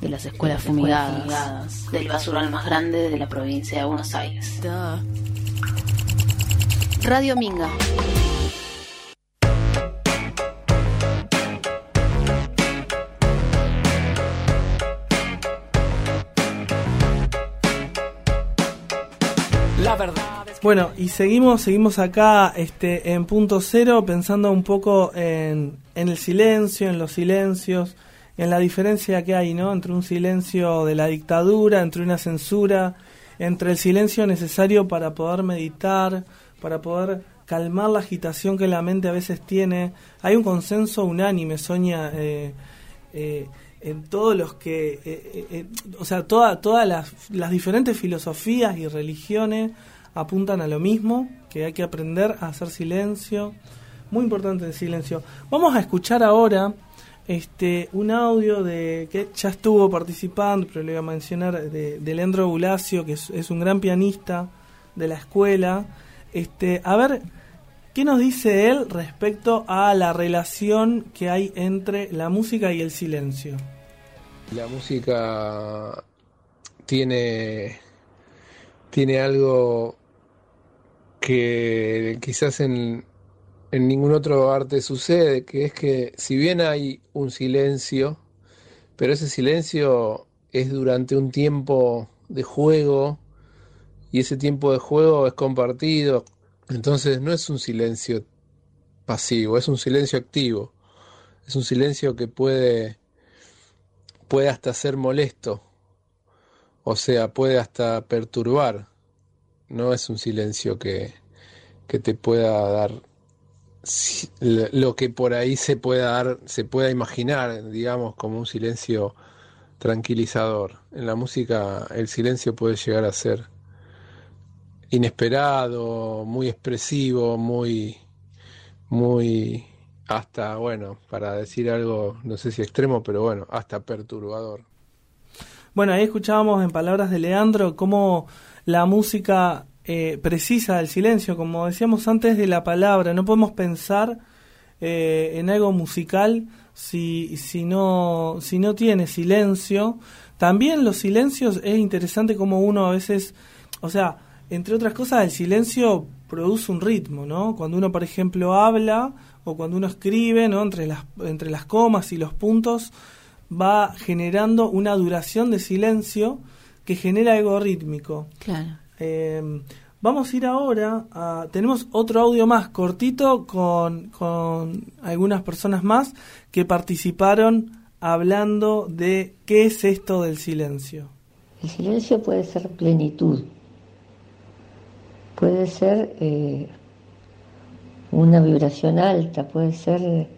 de las escuelas fumigadas, del basural más grande de la provincia de Buenos Aires. Radio Minga. La verdad Bueno, y seguimos, seguimos acá este, en punto cero, pensando un poco en, en el silencio, en los silencios, en la diferencia que hay, ¿no? Entre un silencio de la dictadura, entre una censura, entre el silencio necesario para poder meditar, para poder calmar la agitación que la mente a veces tiene. Hay un consenso unánime, Sonia, eh, eh, en todos los que, eh, eh, eh, o sea, toda, todas las, las diferentes filosofías y religiones apuntan a lo mismo, que hay que aprender a hacer silencio. Muy importante el silencio. Vamos a escuchar ahora este un audio de que ya estuvo participando, pero le voy a mencionar, de, Leandro Bulacio, que es, es un gran pianista de la escuela. Este, a ver, ¿qué nos dice él respecto a la relación que hay entre la música y el silencio? La música tiene, tiene algo que quizás en, en ningún otro arte sucede, que es que si bien hay un silencio, pero ese silencio es durante un tiempo de juego y ese tiempo de juego es compartido, entonces no es un silencio pasivo, es un silencio activo, es un silencio que puede puede hasta ser molesto, o sea, puede hasta perturbar. No es un silencio que, que te pueda dar lo que por ahí se pueda dar, se pueda imaginar, digamos, como un silencio tranquilizador. En la música el silencio puede llegar a ser inesperado, muy expresivo, muy, muy, hasta, bueno, para decir algo, no sé si extremo, pero bueno, hasta perturbador. Bueno, ahí escuchábamos en palabras de Leandro cómo la música eh, precisa del silencio, como decíamos antes de la palabra, no podemos pensar eh, en algo musical si, si, no, si no tiene silencio. También los silencios es interesante como uno a veces, o sea, entre otras cosas, el silencio produce un ritmo, ¿no? Cuando uno, por ejemplo, habla o cuando uno escribe, ¿no? Entre las, entre las comas y los puntos va generando una duración de silencio que genera algo rítmico. Claro. Eh, vamos a ir ahora a... Tenemos otro audio más cortito con, con algunas personas más que participaron hablando de qué es esto del silencio. El silencio puede ser plenitud, puede ser eh, una vibración alta, puede ser eh,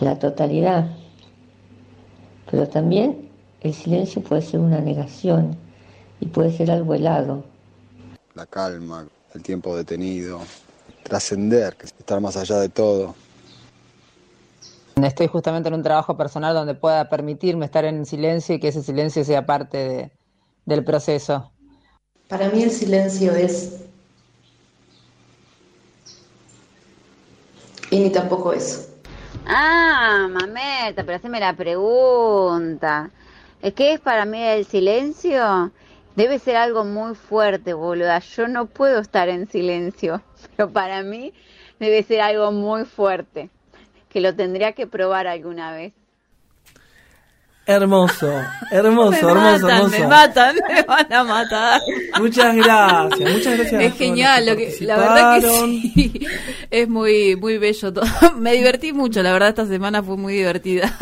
la totalidad, pero también el silencio puede ser una negación y puede ser algo helado. La calma, el tiempo detenido, trascender, que es estar más allá de todo. Estoy justamente en un trabajo personal donde pueda permitirme estar en silencio y que ese silencio sea parte de- del proceso. Para mí el silencio es... Y ni tampoco eso. Ah, mameta, pero haceme la pregunta. ¿Es que es para mí el silencio? Debe ser algo muy fuerte, boluda. Yo no puedo estar en silencio, pero para mí debe ser algo muy fuerte, que lo tendría que probar alguna vez. Hermoso, hermoso, me hermoso, matan, hermoso. me matan, me van a matar. Muchas gracias, muchas gracias. Es genial, lo que la verdad que sí, es muy muy bello todo. Me divertí mucho, la verdad esta semana fue muy divertida.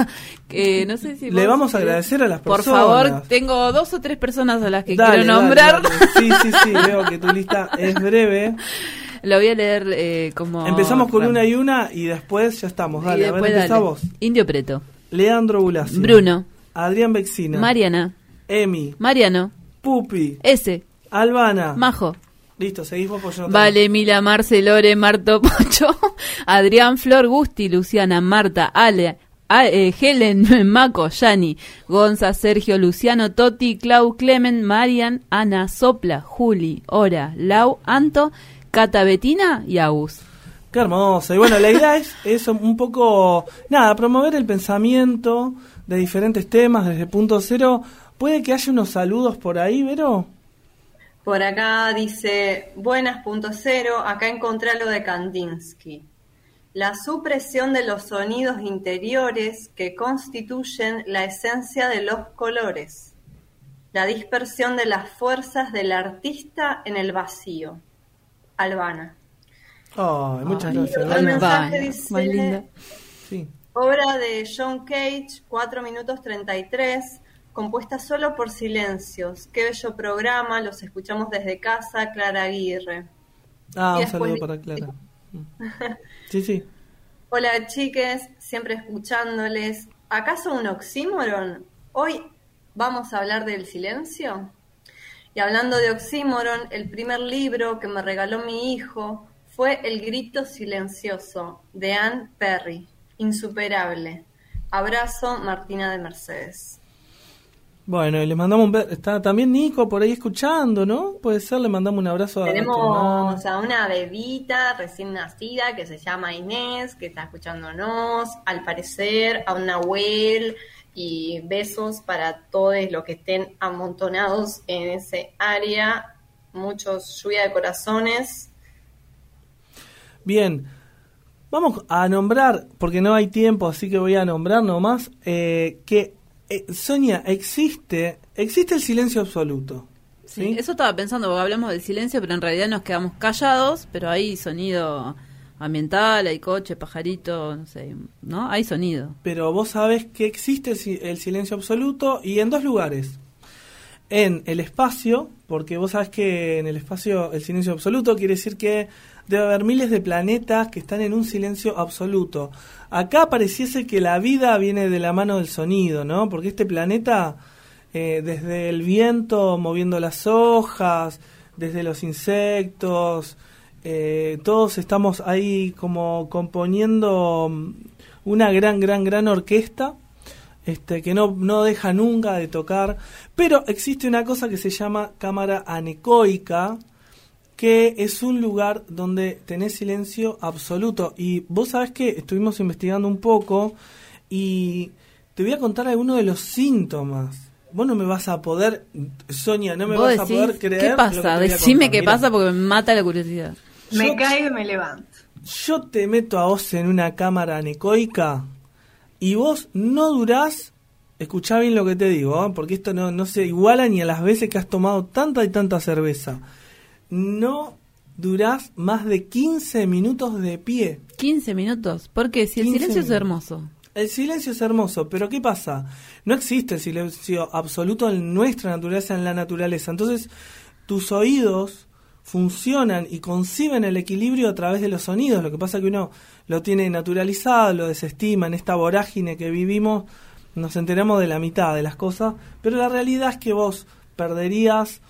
Que no sé si Le vamos a querés- agradecer a las Por personas. favor, tengo dos o tres personas a las que Dale, quiero nombrar. dale. Sí, sí, sí, veo que tu lista es breve. Lo voy a leer eh, como Empezamos con una y una y después ya estamos. Y Dale, a ver, después dale. vos. Indio Preto, Leandro Bulassi. Bruno, Adrián Bexina. Mariana, Emi. Mariano, Pupi. S, Albana. Majo, Listo, seguís vos yo. Vale, Mila, Marce, Lore, Marto, Pocho, Adrián, Flor, Gusti, Luciana, Marta, Ale, a- eh, Helen, Maco, Yani, Gonza, Sergio, Luciano, Toti, Clau, Clemen, Marian, Ana, Sopla, Juli, Ora, Lau, Anto, Cata, Betina y Agus. Qué hermoso. Y bueno, la idea es, es un poco, nada, promover el pensamiento de diferentes temas desde punto cero. ¿Puede que haya unos saludos por ahí, Vero? Por acá dice, buenas punto cero, acá encontré lo de Kandinsky. La supresión de los sonidos interiores que constituyen la esencia de los colores. La dispersión de las fuerzas del artista en el vacío. Albana. Ay, muchas Ay, gracias. el Albana. mensaje dice-. Sí. Obra de John Cage, 4 minutos 33, compuesta solo por silencios. Qué bello programa, los escuchamos desde casa, Clara Aguirre. Ah, Y un saludo para Clara. Sí, sí. Hola chiques, siempre escuchándoles. ¿Acaso un oxímoron? Hoy vamos a hablar del silencio. Y hablando de oxímoron, el primer libro que me regaló mi hijo fue El grito silencioso de Anne Perry. Insuperable. Abrazo, Martina de Mercedes. Bueno, y le mandamos un... be- Está también Nico por ahí escuchando, ¿no? Puede ser, le mandamos un abrazo a tu hermano. Tenemos a una bebita recién nacida que se llama Inés, que está escuchándonos, al parecer, a un Nahuel, y besos para todos los que estén amontonados en ese área. Muchos lluvia de corazones. Bien, vamos a nombrar, porque no hay tiempo, así que voy a nombrar nomás, eh, que, eh, Sonia, existe, existe el silencio absoluto. Sí, eso estaba pensando, porque hablamos del silencio, pero en realidad nos quedamos callados, pero hay sonido ambiental, hay coche, pajarito, no sé, ¿no? Hay sonido. Pero vos sabés que existe el si- el silencio absoluto y en dos lugares. En el espacio, porque vos sabés que en el espacio el silencio absoluto quiere decir que debe haber miles de planetas que están en un silencio absoluto. Acá pareciese que la vida viene de la mano del sonido, ¿no? Porque este planeta, eh, desde el viento moviendo las hojas, desde los insectos, eh, todos estamos ahí como componiendo mm, una gran, gran, gran orquesta este, que no, no deja nunca de tocar. Pero existe una cosa que se llama cámara anecoica, que es un lugar donde tenés silencio absoluto. Y vos sabés que estuvimos investigando un poco y te voy a contar algunos de los síntomas. Vos no me vas a poder, Sonia, no me vas a poder creer. ¿Qué lo que pasa? a Decime qué pasa porque me mata la curiosidad. Me Yo- caigo y me levanto. Yo te meto a vos en una cámara anecoica y vos no durás, escuchá bien lo que te digo, ¿eh? porque esto no, no se iguala ni a las veces que has tomado tanta y tanta cerveza. No durás más de 15 minutos de pie. 15 minutos. Porque si el 15 silencio es hermoso. El silencio es hermoso, pero ¿qué pasa? No existe el silencio absoluto en nuestra naturaleza, en la naturaleza. Entonces, tus oídos funcionan y conciben el equilibrio a través de los sonidos. Lo que pasa es que uno lo tiene naturalizado, lo desestima en esta vorágine que vivimos, nos enteramos de la mitad de las cosas, pero la realidad es que vos perderías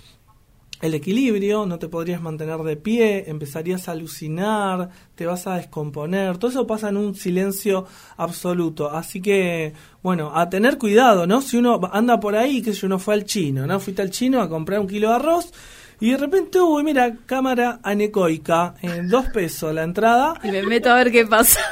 el equilibrio, no te podrías mantener de pie, empezarías a alucinar, te vas a descomponer, todo eso pasa en un silencio absoluto. Así que, bueno, a tener cuidado, ¿no? Si uno anda por ahí, que yo uno fue al chino, ¿no? Fuiste al chino a comprar un kilo de arroz y de repente, uy, mira, cámara anecoica, en dos pesos la entrada. Y me meto a ver qué pasa.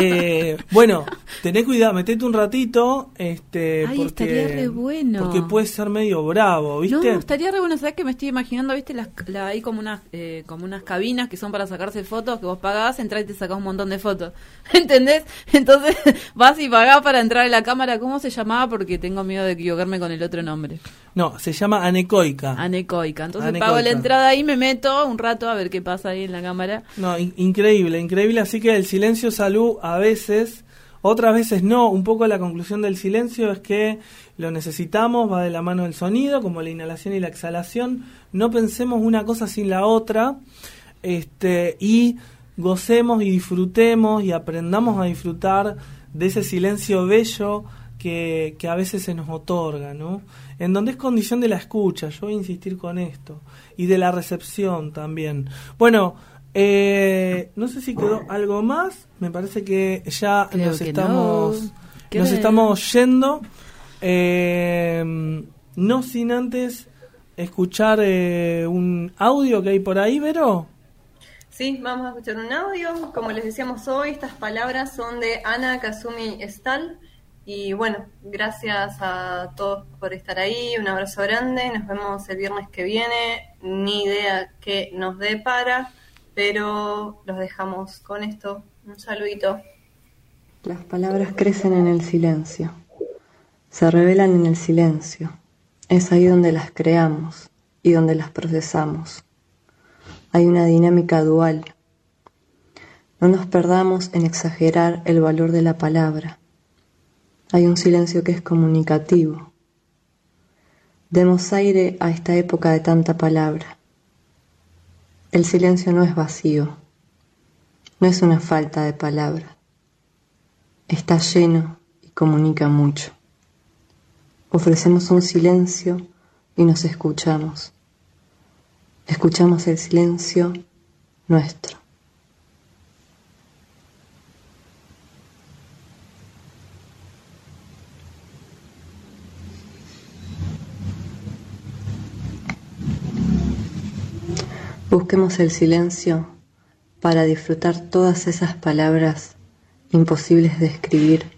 Eh, bueno, tené cuidado, metete un ratito, este, Ay, porque, estaría re bueno. porque puede ser medio bravo, ¿viste? No, estaría re bueno, ¿sabes que me estoy imaginando? ¿Viste? Las, la- hay como unas, eh, como unas cabinas que son para sacarse fotos, que vos pagás, entras y te sacás un montón de fotos. ¿Entendés? Entonces vas y pagás para entrar a la cámara. ¿Cómo se llamaba? Porque tengo miedo de equivocarme con el otro nombre. No, se llama anecoica. Anecoica. Entonces Anecoica. Pago la entrada ahí, me meto un rato a ver qué pasa ahí en la cámara. No, in- increíble, increíble. Así que el silencio salud a veces, otras veces no. Un poco la conclusión del silencio es que lo necesitamos, va de la mano del sonido, como la inhalación y la exhalación. No pensemos una cosa sin la otra. Este, y gocemos y disfrutemos y aprendamos a disfrutar de ese silencio bello que, que a veces se nos otorga, ¿no? En donde es condición de la escucha, yo voy a insistir con esto, y de la recepción también. Bueno, eh, no sé si quedó algo más, me parece que ya Creo nos que estamos, no. nos Creo- estamos yendo, eh, no sin antes escuchar eh, un audio que hay por ahí, Vero. Sí, vamos a escuchar un audio. Como les decíamos hoy, estas palabras son de Ana Kazumi Estal. Y bueno, gracias a todos por estar ahí. Un abrazo grande. Nos vemos el viernes que viene. Ni idea qué nos depara, pero los dejamos con esto. Un saludito. Las palabras crecen en el silencio, se revelan en el silencio. Es ahí donde las creamos y donde las procesamos. Hay una dinámica dual. No nos perdamos en exagerar el valor de la palabra. Hay un silencio que es comunicativo. Demos aire a esta época de tanta palabra. El silencio no es vacío, no es una falta de palabra está lleno y comunica mucho. Ofrecemos un silencio y nos escuchamos. Escuchamos el silencio nuestro. Busquemos el silencio para disfrutar todas esas palabras imposibles de escribir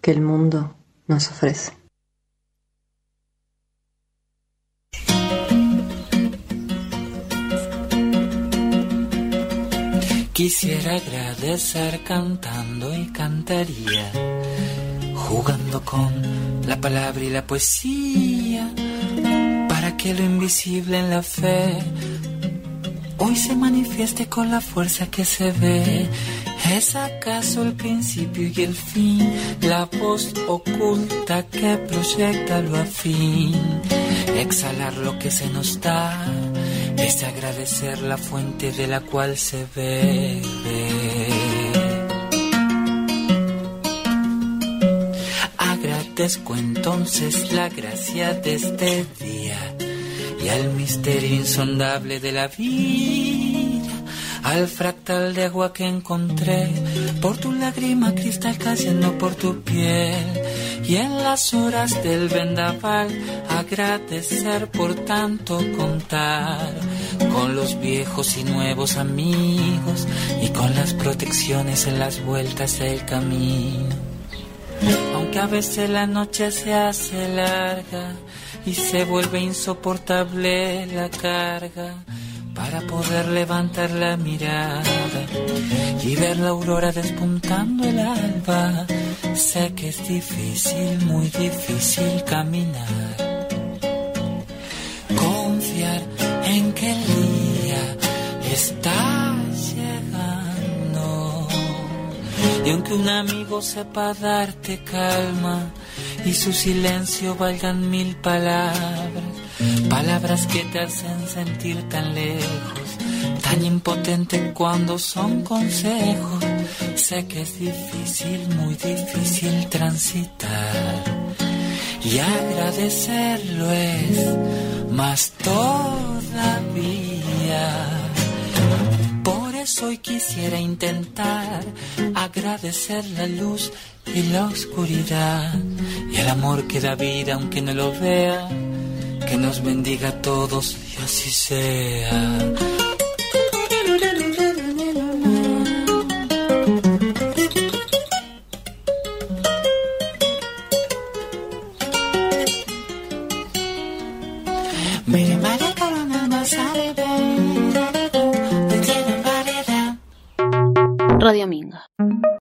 que el mundo nos ofrece. Quisiera agradecer cantando y cantaría, jugando con la palabra y la poesía, para que lo invisible en la fe hoy se manifieste con la fuerza que se ve. ¿Es acaso el principio y el fin? La voz oculta que proyecta lo afín. Exhalar lo que se nos da es agradecer la fuente de la cual se bebe. Agradezco entonces la gracia de este día y al misterio insondable de la vida, al fractal de agua que encontré, por tu lágrima cristal cayendo por tu piel, y en las horas del vendaval agradecer por tanto contar con los viejos y nuevos amigos y con las protecciones en las vueltas del camino. Aunque a veces la noche se hace larga y se vuelve insoportable la carga para poder levantar la mirada y ver la aurora despuntando el alba. Sé que es difícil, muy difícil caminar. Confiar en que el día está llegando. Y aunque un amigo sepa darte calma y su silencio valgan mil palabras, palabras que te hacen sentir tan lejos, tan impotente cuando son consejos. Sé que es difícil, muy difícil transitar y agradecerlo es más todavía. Hoy quisiera intentar agradecer la luz y la oscuridad y el amor que da vida aunque no lo vea. Que nos bendiga a todos y así sea. Radio Minga.